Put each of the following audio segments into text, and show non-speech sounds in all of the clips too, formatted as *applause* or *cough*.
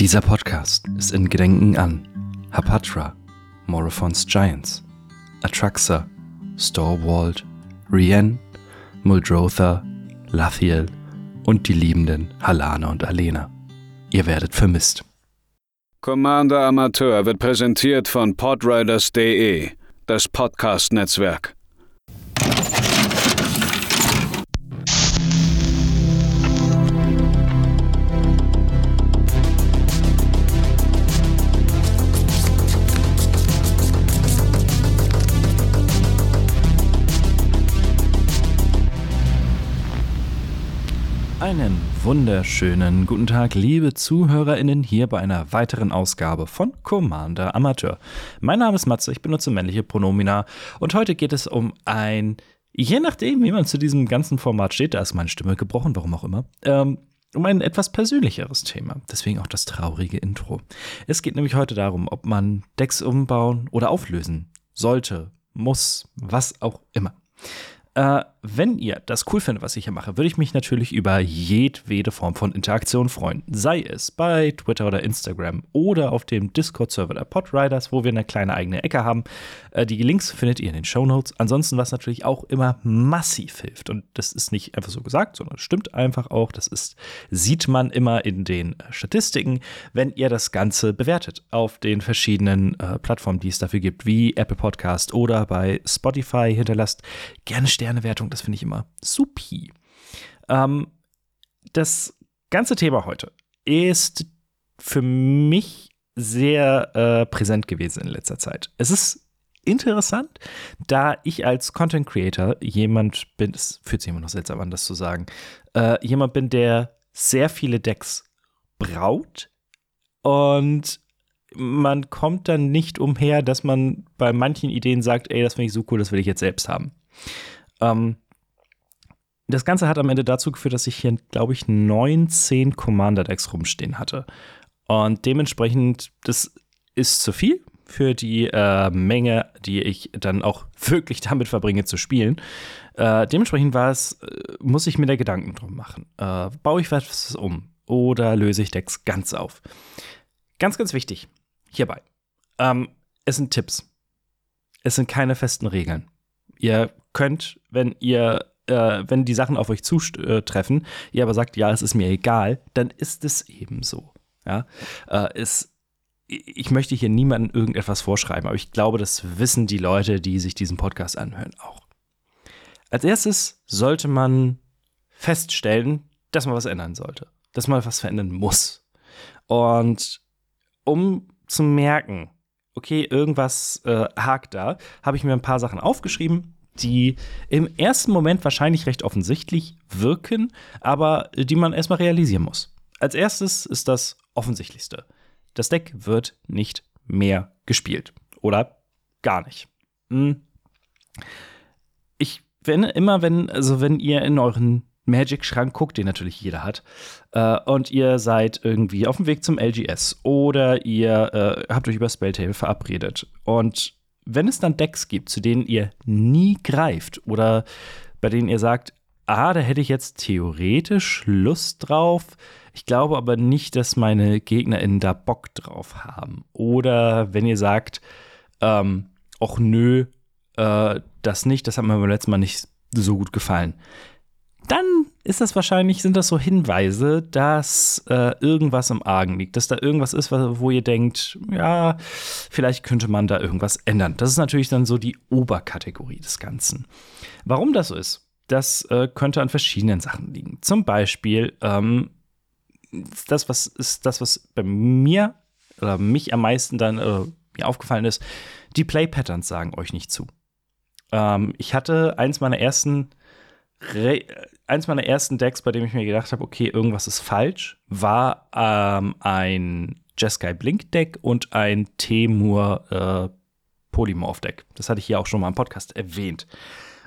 Dieser Podcast ist in Gedenken an Hapatra, Morophons Giants, Atraxa, Storwald, Rienne, Muldrotha, Lathiel und die liebenden Halana und Alena. Ihr werdet vermisst. Commander Amateur wird präsentiert von podriders.de, das Podcast-Netzwerk. Wunderschönen guten Tag, liebe ZuhörerInnen, hier bei einer weiteren Ausgabe von Commander Amateur. Mein Name ist Matze, ich benutze männliche Pronomina und heute geht es um ein, je nachdem, wie man zu diesem ganzen Format steht, da ist meine Stimme gebrochen, warum auch immer, ähm, um ein etwas persönlicheres Thema. Deswegen auch das traurige Intro. Es geht nämlich heute darum, ob man Decks umbauen oder auflösen sollte, muss, was auch immer. Äh, wenn ihr das cool findet, was ich hier mache, würde ich mich natürlich über jedwede Form von Interaktion freuen. Sei es bei Twitter oder Instagram oder auf dem Discord-Server der Podriders, wo wir eine kleine eigene Ecke haben. Äh, die Links findet ihr in den Show Notes. Ansonsten, was natürlich auch immer massiv hilft, und das ist nicht einfach so gesagt, sondern stimmt einfach auch, das ist, sieht man immer in den äh, Statistiken, wenn ihr das Ganze bewertet auf den verschiedenen äh, Plattformen, die es dafür gibt, wie Apple Podcast oder bei Spotify hinterlasst. Gerne Sternewertung, das finde ich immer supi. Ähm, das ganze Thema heute ist für mich sehr äh, präsent gewesen in letzter Zeit. Es ist interessant, da ich als Content Creator jemand bin, es fühlt sich immer noch seltsam an, das zu sagen, äh, jemand bin, der sehr viele Decks braut und man kommt dann nicht umher, dass man bei manchen Ideen sagt, ey, das finde ich so cool, das will ich jetzt selbst haben. Ähm, das Ganze hat am Ende dazu geführt, dass ich hier, glaube ich, 19 Commander-Decks rumstehen hatte. Und dementsprechend, das ist zu viel für die äh, Menge, die ich dann auch *laughs* wirklich damit verbringe zu spielen. Äh, dementsprechend war es, äh, muss ich mir da Gedanken drum machen. Äh, baue ich was um oder löse ich Decks ganz auf? Ganz, ganz wichtig hierbei. Ähm, es sind Tipps. Es sind keine festen Regeln. Ihr könnt, wenn ihr äh, wenn die Sachen auf euch zutreffen, ihr aber sagt, ja, es ist mir egal, dann ist es eben so. Ja, äh, es, ich möchte hier niemandem irgendetwas vorschreiben, aber ich glaube, das wissen die Leute, die sich diesen Podcast anhören, auch. Als erstes sollte man feststellen, dass man was ändern sollte, dass man was verändern muss. Und um zu merken, okay, irgendwas äh, hakt da, habe ich mir ein paar Sachen aufgeschrieben, die im ersten Moment wahrscheinlich recht offensichtlich wirken, aber die man erstmal realisieren muss. Als erstes ist das Offensichtlichste. Das Deck wird nicht mehr gespielt. Oder gar nicht. Hm. Ich, wenn, immer wenn, also wenn ihr in euren Magic-Schrank guckt, den natürlich jeder hat, äh, und ihr seid irgendwie auf dem Weg zum LGS oder ihr äh, habt euch über Spelltable verabredet und wenn es dann Decks gibt, zu denen ihr nie greift oder bei denen ihr sagt, ah, da hätte ich jetzt theoretisch Lust drauf, ich glaube aber nicht, dass meine GegnerInnen da Bock drauf haben. Oder wenn ihr sagt, ähm, ach nö, äh, das nicht, das hat mir beim letzten Mal nicht so gut gefallen dann ist das wahrscheinlich, sind das so Hinweise, dass äh, irgendwas im Argen liegt, dass da irgendwas ist, wo ihr denkt, ja, vielleicht könnte man da irgendwas ändern. Das ist natürlich dann so die Oberkategorie des Ganzen. Warum das so ist, das äh, könnte an verschiedenen Sachen liegen. Zum Beispiel, ähm, das, was ist das, was bei mir oder mich am meisten dann äh, mir aufgefallen ist, die Play Patterns sagen euch nicht zu. Ähm, ich hatte eins meiner ersten eins meiner ersten Decks, bei dem ich mir gedacht habe, okay, irgendwas ist falsch, war ähm, ein Jeskai Blink Deck und ein Temur äh, Polymorph Deck. Das hatte ich hier auch schon mal im Podcast erwähnt.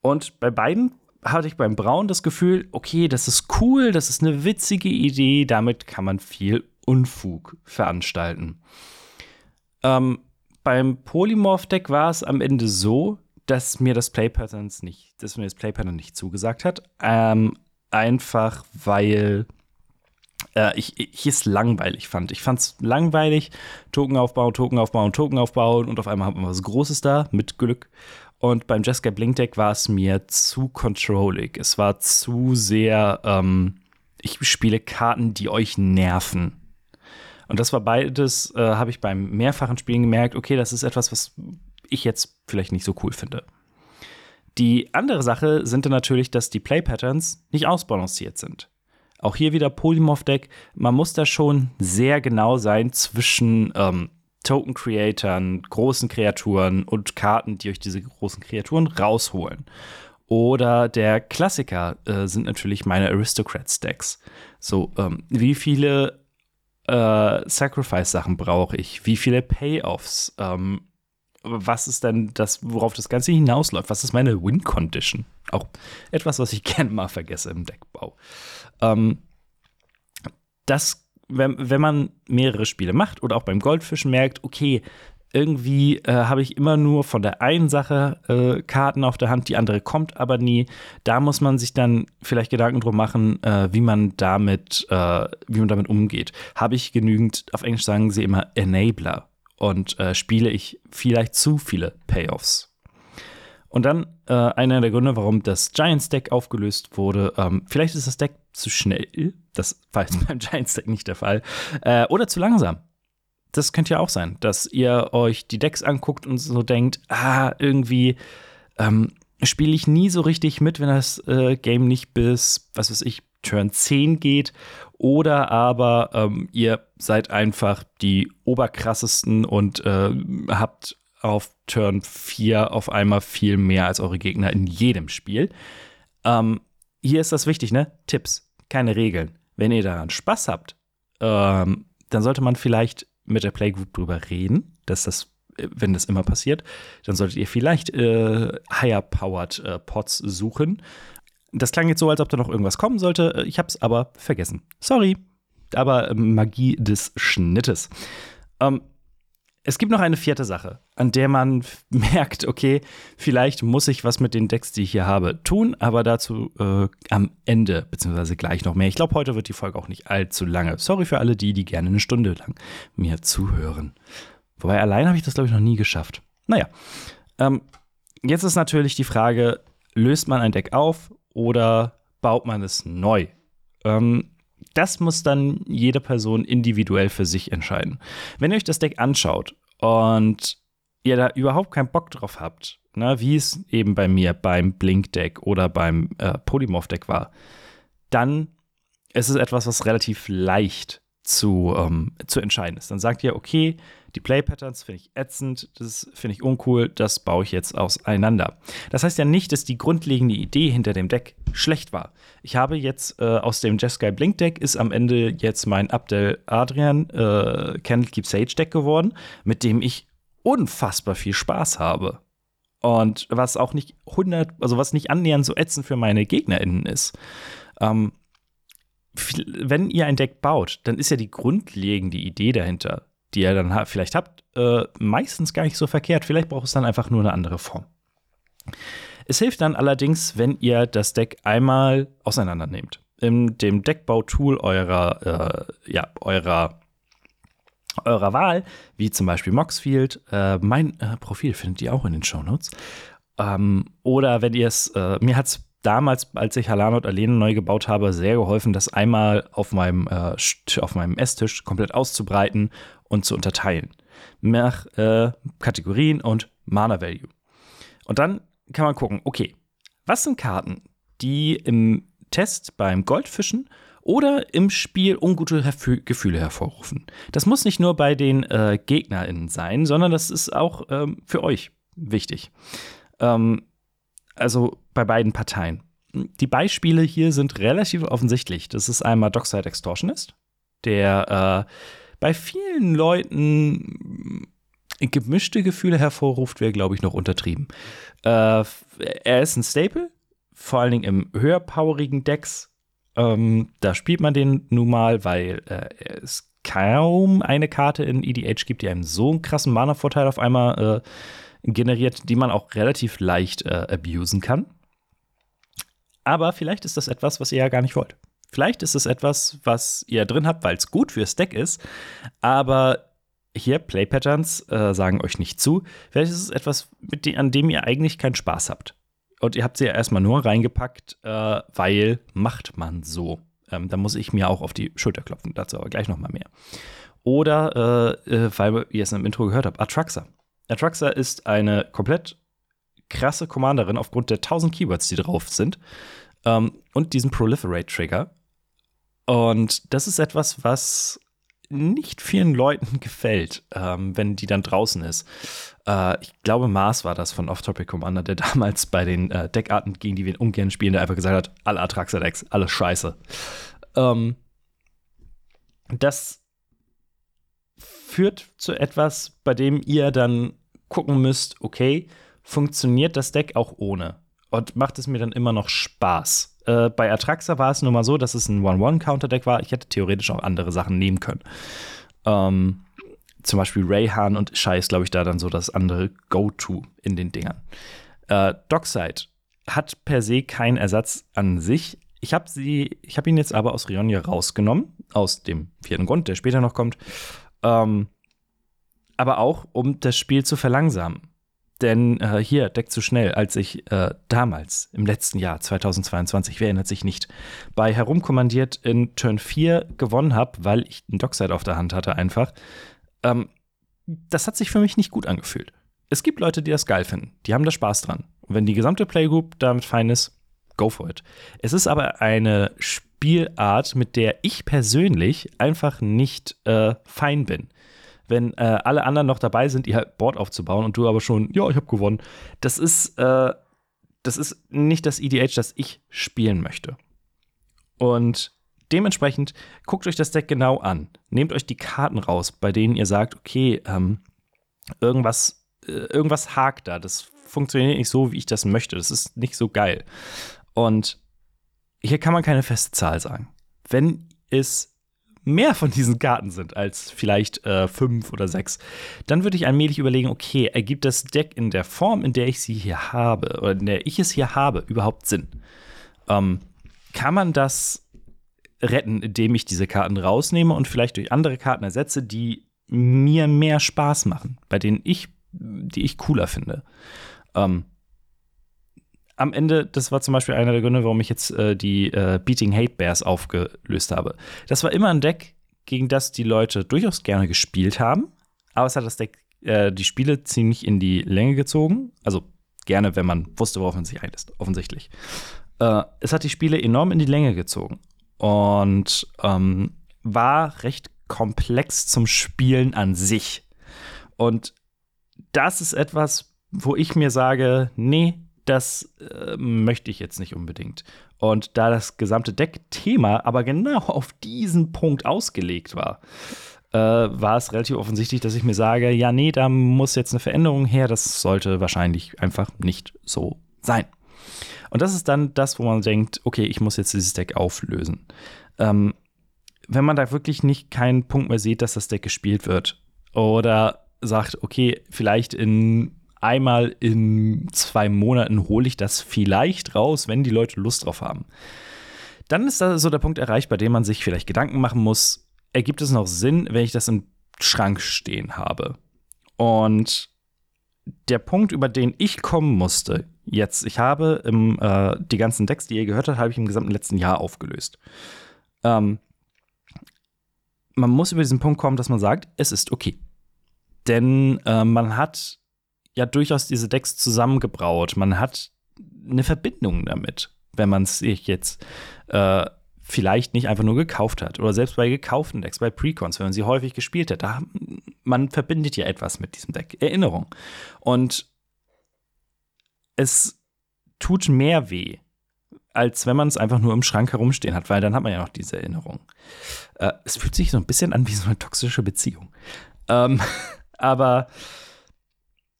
Und bei beiden hatte ich beim Braun das Gefühl, okay, das ist cool, das ist eine witzige Idee, damit kann man viel Unfug veranstalten. Ähm, beim Polymorph Deck war es am Ende so, dass mir das Play Patterns nicht, dass mir das Play Pattern nicht zugesagt hat. Ähm, einfach weil äh, ich, ich es langweilig fand. Ich fand es langweilig, Token aufbauen, Token aufbauen, Token aufbauen und auf einmal haben wir was Großes da, mit Glück. Und beim Jessica Blink Deck war es mir zu controllig. Es war zu sehr, ähm, ich spiele Karten, die euch nerven. Und das war beides, äh, habe ich beim mehrfachen Spielen gemerkt, okay, das ist etwas, was ich jetzt vielleicht nicht so cool finde. Die andere Sache sind dann natürlich, dass die Play Patterns nicht ausbalanciert sind. Auch hier wieder Polymorph-Deck. Man muss da schon sehr genau sein zwischen ähm, Token-Creatoren, großen Kreaturen und Karten, die euch diese großen Kreaturen rausholen. Oder der Klassiker äh, sind natürlich meine Aristocrats-Decks. So, ähm, wie viele äh, Sacrifice-Sachen brauche ich? Wie viele Payoffs? Ähm, was ist denn das, worauf das Ganze hinausläuft? Was ist meine Win-Condition? Auch etwas, was ich *laughs* gerne mal vergesse im Deckbau. Ähm, das, wenn, wenn man mehrere Spiele macht oder auch beim Goldfischen merkt, okay, irgendwie äh, habe ich immer nur von der einen Sache äh, Karten auf der Hand, die andere kommt aber nie. Da muss man sich dann vielleicht Gedanken drum machen, äh, wie man damit, äh, wie man damit umgeht. Habe ich genügend, auf Englisch sagen sie immer Enabler und äh, spiele ich vielleicht zu viele Payoffs. Und dann äh, einer der Gründe, warum das Giants Deck aufgelöst wurde. Ähm, vielleicht ist das Deck zu schnell. Das war jetzt *laughs* beim Giants Deck nicht der Fall. Äh, oder zu langsam. Das könnte ja auch sein, dass ihr euch die Decks anguckt und so denkt, ah, irgendwie ähm, spiele ich nie so richtig mit, wenn das äh, Game nicht bis, was weiß ich, Turn 10 geht. Oder aber ähm, ihr seid einfach die oberkrassesten und äh, habt auf Turn 4 auf einmal viel mehr als eure Gegner in jedem Spiel. Ähm, hier ist das wichtig, ne? Tipps, keine Regeln. Wenn ihr daran Spaß habt, ähm, dann sollte man vielleicht mit der Playgroup drüber reden, dass das, äh, wenn das immer passiert, dann solltet ihr vielleicht äh, higher-powered äh, Pots suchen. Das klang jetzt so, als ob da noch irgendwas kommen sollte. Ich hab's aber vergessen. Sorry. Aber äh, Magie des Schnittes. Ähm, es gibt noch eine vierte Sache, an der man *laughs* merkt, okay, vielleicht muss ich was mit den Decks, die ich hier habe, tun, aber dazu äh, am Ende, beziehungsweise gleich noch mehr. Ich glaube, heute wird die Folge auch nicht allzu lange. Sorry für alle die, die gerne eine Stunde lang mir zuhören. Wobei allein habe ich das, glaube ich, noch nie geschafft. Naja, ähm, jetzt ist natürlich die Frage, löst man ein Deck auf oder baut man es neu? Ähm, das muss dann jede Person individuell für sich entscheiden. Wenn ihr euch das Deck anschaut und ihr da überhaupt keinen Bock drauf habt, ne, wie es eben bei mir beim Blink-Deck oder beim äh, Polymorph-Deck war, dann ist es etwas, was relativ leicht zu, ähm, zu entscheiden ist. Dann sagt ihr, okay, die Play-Patterns finde ich ätzend, das finde ich uncool, das baue ich jetzt auseinander. Das heißt ja nicht, dass die grundlegende Idee hinter dem Deck schlecht war. Ich habe jetzt äh, aus dem Jeskai Blink Deck ist am Ende jetzt mein Abdel Adrian äh, Candlekeep Sage Deck geworden, mit dem ich unfassbar viel Spaß habe. Und was auch nicht 100, also was nicht annähernd so ätzend für meine GegnerInnen ist. Ähm, wenn ihr ein Deck baut, dann ist ja die grundlegende Idee dahinter, die ihr dann vielleicht habt, äh, meistens gar nicht so verkehrt. Vielleicht braucht es dann einfach nur eine andere Form. Es hilft dann allerdings, wenn ihr das Deck einmal auseinander nehmt. In dem Deckbau-Tool eurer, äh, ja, eurer, eurer Wahl, wie zum Beispiel Moxfield. Äh, mein äh, Profil findet ihr auch in den Shownotes. Ähm, oder wenn ihr es, äh, mir hat es damals, als ich Halano und Alene neu gebaut habe, sehr geholfen, das einmal auf meinem, äh, auf meinem Esstisch komplett auszubreiten und zu unterteilen. Nach äh, Kategorien und Mana Value. Und dann kann man gucken, okay, was sind Karten, die im Test beim Goldfischen oder im Spiel ungute Gefühle hervorrufen. Das muss nicht nur bei den äh, GegnerInnen sein, sondern das ist auch ähm, für euch wichtig. Ähm, also bei beiden Parteien. Die Beispiele hier sind relativ offensichtlich. Das ist einmal Dockside Extortionist, der äh, bei vielen Leuten gemischte Gefühle hervorruft, wäre, glaube ich, noch untertrieben. Äh, er ist ein Staple, vor allen Dingen im höherpowerigen Decks. Ähm, da spielt man den nun mal, weil äh, es kaum eine Karte in EDH gibt, die einem so einen krassen Mana-Vorteil auf einmal äh, generiert, die man auch relativ leicht äh, abusen kann. Aber vielleicht ist das etwas, was ihr ja gar nicht wollt. Vielleicht ist es etwas, was ihr drin habt, weil es gut fürs Deck ist, aber hier Play Patterns äh, sagen euch nicht zu. Vielleicht ist es etwas, dem, an dem ihr eigentlich keinen Spaß habt. Und ihr habt sie ja erstmal nur reingepackt, äh, weil macht man so. Ähm, da muss ich mir auch auf die Schulter klopfen, dazu aber gleich nochmal mehr. Oder, äh, äh, weil ihr es im Intro gehört habt, Atraxa. Atraxa ist eine komplett krasse Commanderin aufgrund der 1000 Keywords, die drauf sind. Ähm, und diesen Proliferate-Trigger. Und das ist etwas, was nicht vielen Leuten *laughs* gefällt, ähm, wenn die dann draußen ist. Äh, ich glaube, Mars war das von Off-Topic Commander, der *laughs* damals bei den äh, Deckarten, gegen die wir ungern spielen, der einfach gesagt hat, alle Atraxa-Decks, alles scheiße. Ähm, das führt zu etwas, bei dem ihr dann gucken müsst, okay, funktioniert das Deck auch ohne? Und macht es mir dann immer noch Spaß? Äh, bei Atraxa war es nun mal so, dass es ein 1-1-Counter-Deck war. Ich hätte theoretisch auch andere Sachen nehmen können. Ähm, zum Beispiel Rayhan und Shai ist, glaube ich, da dann so das andere Go-To in den Dingern. Äh, Dockside hat per se keinen Ersatz an sich. Ich habe sie, ich habe ihn jetzt aber aus Rionia rausgenommen, aus dem vierten Grund, der später noch kommt. Ähm, aber auch, um das Spiel zu verlangsamen. Denn äh, hier, Deck zu schnell, als ich äh, damals, im letzten Jahr, 2022, wer erinnert sich nicht, bei Herumkommandiert in Turn 4 gewonnen habe, weil ich einen Dockside auf der Hand hatte einfach, ähm, das hat sich für mich nicht gut angefühlt. Es gibt Leute, die das geil finden, die haben da Spaß dran. Und wenn die gesamte Playgroup damit fein ist, go for it. Es ist aber eine Spielart, mit der ich persönlich einfach nicht äh, fein bin wenn äh, alle anderen noch dabei sind, ihr Board aufzubauen und du aber schon, ja, ich habe gewonnen. Das ist, äh, das ist nicht das EDH, das ich spielen möchte. Und dementsprechend guckt euch das Deck genau an. Nehmt euch die Karten raus, bei denen ihr sagt, okay, ähm, irgendwas, äh, irgendwas hakt da. Das funktioniert nicht so, wie ich das möchte. Das ist nicht so geil. Und hier kann man keine feste Zahl sagen. Wenn es mehr von diesen Karten sind als vielleicht äh, fünf oder sechs, dann würde ich allmählich überlegen, okay, ergibt das Deck in der Form, in der ich sie hier habe, oder in der ich es hier habe, überhaupt Sinn? Ähm, kann man das retten, indem ich diese Karten rausnehme und vielleicht durch andere Karten ersetze, die mir mehr Spaß machen, bei denen ich, die ich cooler finde? Ähm, am Ende, das war zum Beispiel einer der Gründe, warum ich jetzt äh, die äh, Beating Hate Bears aufgelöst habe. Das war immer ein Deck, gegen das die Leute durchaus gerne gespielt haben, aber es hat das Deck äh, die Spiele ziemlich in die Länge gezogen. Also gerne, wenn man wusste, worauf man sich einlässt, offensichtlich. Äh, es hat die Spiele enorm in die Länge gezogen und ähm, war recht komplex zum Spielen an sich. Und das ist etwas, wo ich mir sage, nee, das äh, möchte ich jetzt nicht unbedingt. Und da das gesamte Deck-Thema aber genau *laughs* auf diesen Punkt ausgelegt war, äh, war es relativ offensichtlich, dass ich mir sage, ja, nee, da muss jetzt eine Veränderung her. Das sollte wahrscheinlich einfach nicht so sein. Und das ist dann das, wo man denkt, okay, ich muss jetzt dieses Deck auflösen. Ähm, wenn man da wirklich nicht keinen Punkt mehr sieht, dass das Deck gespielt wird oder sagt, okay, vielleicht in einmal in zwei Monaten hole ich das vielleicht raus, wenn die Leute Lust drauf haben. Dann ist da so der Punkt erreicht, bei dem man sich vielleicht Gedanken machen muss, ergibt es noch Sinn, wenn ich das im Schrank stehen habe? Und der Punkt, über den ich kommen musste, jetzt, ich habe im, äh, die ganzen Decks, die ihr gehört habt, habe ich im gesamten letzten Jahr aufgelöst. Ähm, man muss über diesen Punkt kommen, dass man sagt, es ist okay. Denn äh, man hat ja durchaus diese Decks zusammengebraut. Man hat eine Verbindung damit, wenn man es sich jetzt äh, vielleicht nicht einfach nur gekauft hat. Oder selbst bei gekauften Decks, bei Precons, wenn man sie häufig gespielt hat. Da, man verbindet ja etwas mit diesem Deck. Erinnerung. Und es tut mehr weh, als wenn man es einfach nur im Schrank herumstehen hat, weil dann hat man ja noch diese Erinnerung. Äh, es fühlt sich so ein bisschen an wie so eine toxische Beziehung. Ähm, *laughs* aber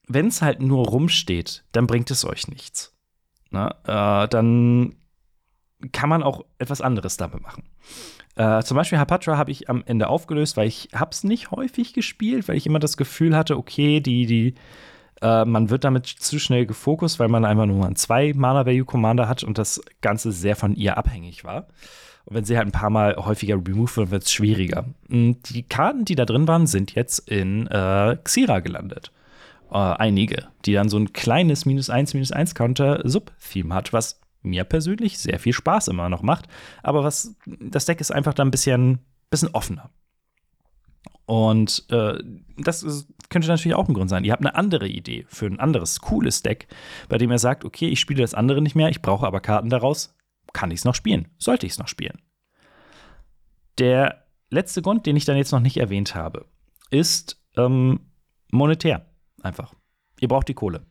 wenn es halt nur rumsteht, dann bringt es euch nichts. Na, äh, dann kann man auch etwas anderes damit machen. Äh, zum Beispiel Hapatra habe ich am Ende aufgelöst, weil ich habe es nicht häufig gespielt, weil ich immer das Gefühl hatte, okay, die, die, äh, man wird damit zu schnell gefokust, weil man einfach nur einen zwei Mana Value Commander hat und das Ganze sehr von ihr abhängig war. Und wenn sie halt ein paar Mal häufiger removed wird, wird es schwieriger. Die Karten, die da drin waren, sind jetzt in äh, Xira gelandet. Äh, einige, die dann so ein kleines minus 1, minus 1 Counter-Sub-Theme hat, was mir persönlich sehr viel Spaß immer noch macht. Aber was das Deck ist einfach dann ein bisschen, bisschen offener. Und äh, das ist, könnte natürlich auch ein Grund sein. Ihr habt eine andere Idee für ein anderes cooles Deck, bei dem er sagt, okay, ich spiele das andere nicht mehr, ich brauche aber Karten daraus. Kann ich es noch spielen? Sollte ich es noch spielen? Der letzte Grund, den ich dann jetzt noch nicht erwähnt habe, ist ähm, monetär. Einfach. Ihr braucht die Kohle.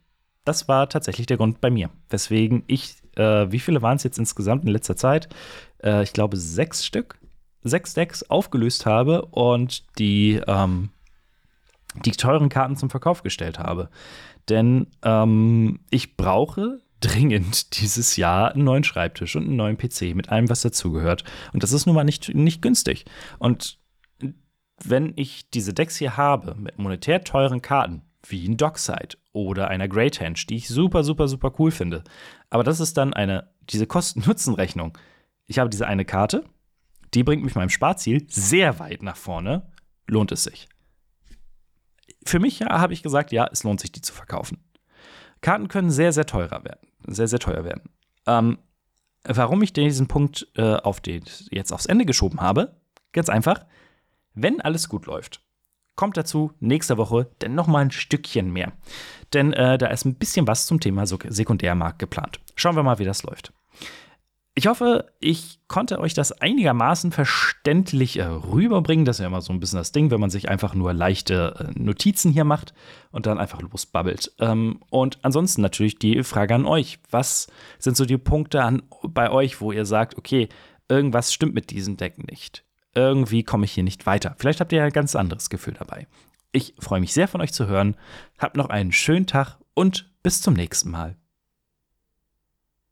Das war tatsächlich der Grund bei mir, weswegen ich, äh, wie viele waren es jetzt insgesamt in letzter Zeit? Äh, ich glaube sechs Stück sechs Decks aufgelöst habe und die, ähm, die teuren Karten zum Verkauf gestellt habe. Denn ähm, ich brauche dringend *laughs* dieses Jahr einen neuen Schreibtisch und einen neuen PC mit allem, was dazugehört. Und das ist nun mal nicht, nicht günstig. Und wenn ich diese Decks hier habe mit monetär teuren Karten, wie ein Dockside oder einer Great Henge, die ich super, super, super cool finde, aber das ist dann eine, diese Kosten-Nutzen-Rechnung. Ich habe diese eine Karte, die bringt mich meinem Sparziel sehr weit nach vorne, lohnt es sich. Für mich ja, habe ich gesagt, ja, es lohnt sich, die zu verkaufen. Karten können sehr, sehr teurer werden. Sehr, sehr teuer werden. Ähm, warum ich diesen Punkt äh, auf den, jetzt aufs Ende geschoben habe, ganz einfach, wenn alles gut läuft, kommt dazu nächste Woche dann noch mal ein Stückchen mehr. Denn äh, da ist ein bisschen was zum Thema Sekundärmarkt geplant. Schauen wir mal, wie das läuft. Ich hoffe, ich konnte euch das einigermaßen verständlich äh, rüberbringen. Das ist ja immer so ein bisschen das Ding, wenn man sich einfach nur leichte äh, Notizen hier macht und dann einfach losbabbelt. Ähm, und ansonsten natürlich die Frage an euch. Was sind so die Punkte an, bei euch, wo ihr sagt, okay, irgendwas stimmt mit diesem Deck nicht? Irgendwie komme ich hier nicht weiter. Vielleicht habt ihr ja ein ganz anderes Gefühl dabei. Ich freue mich sehr von euch zu hören. Habt noch einen schönen Tag und bis zum nächsten Mal.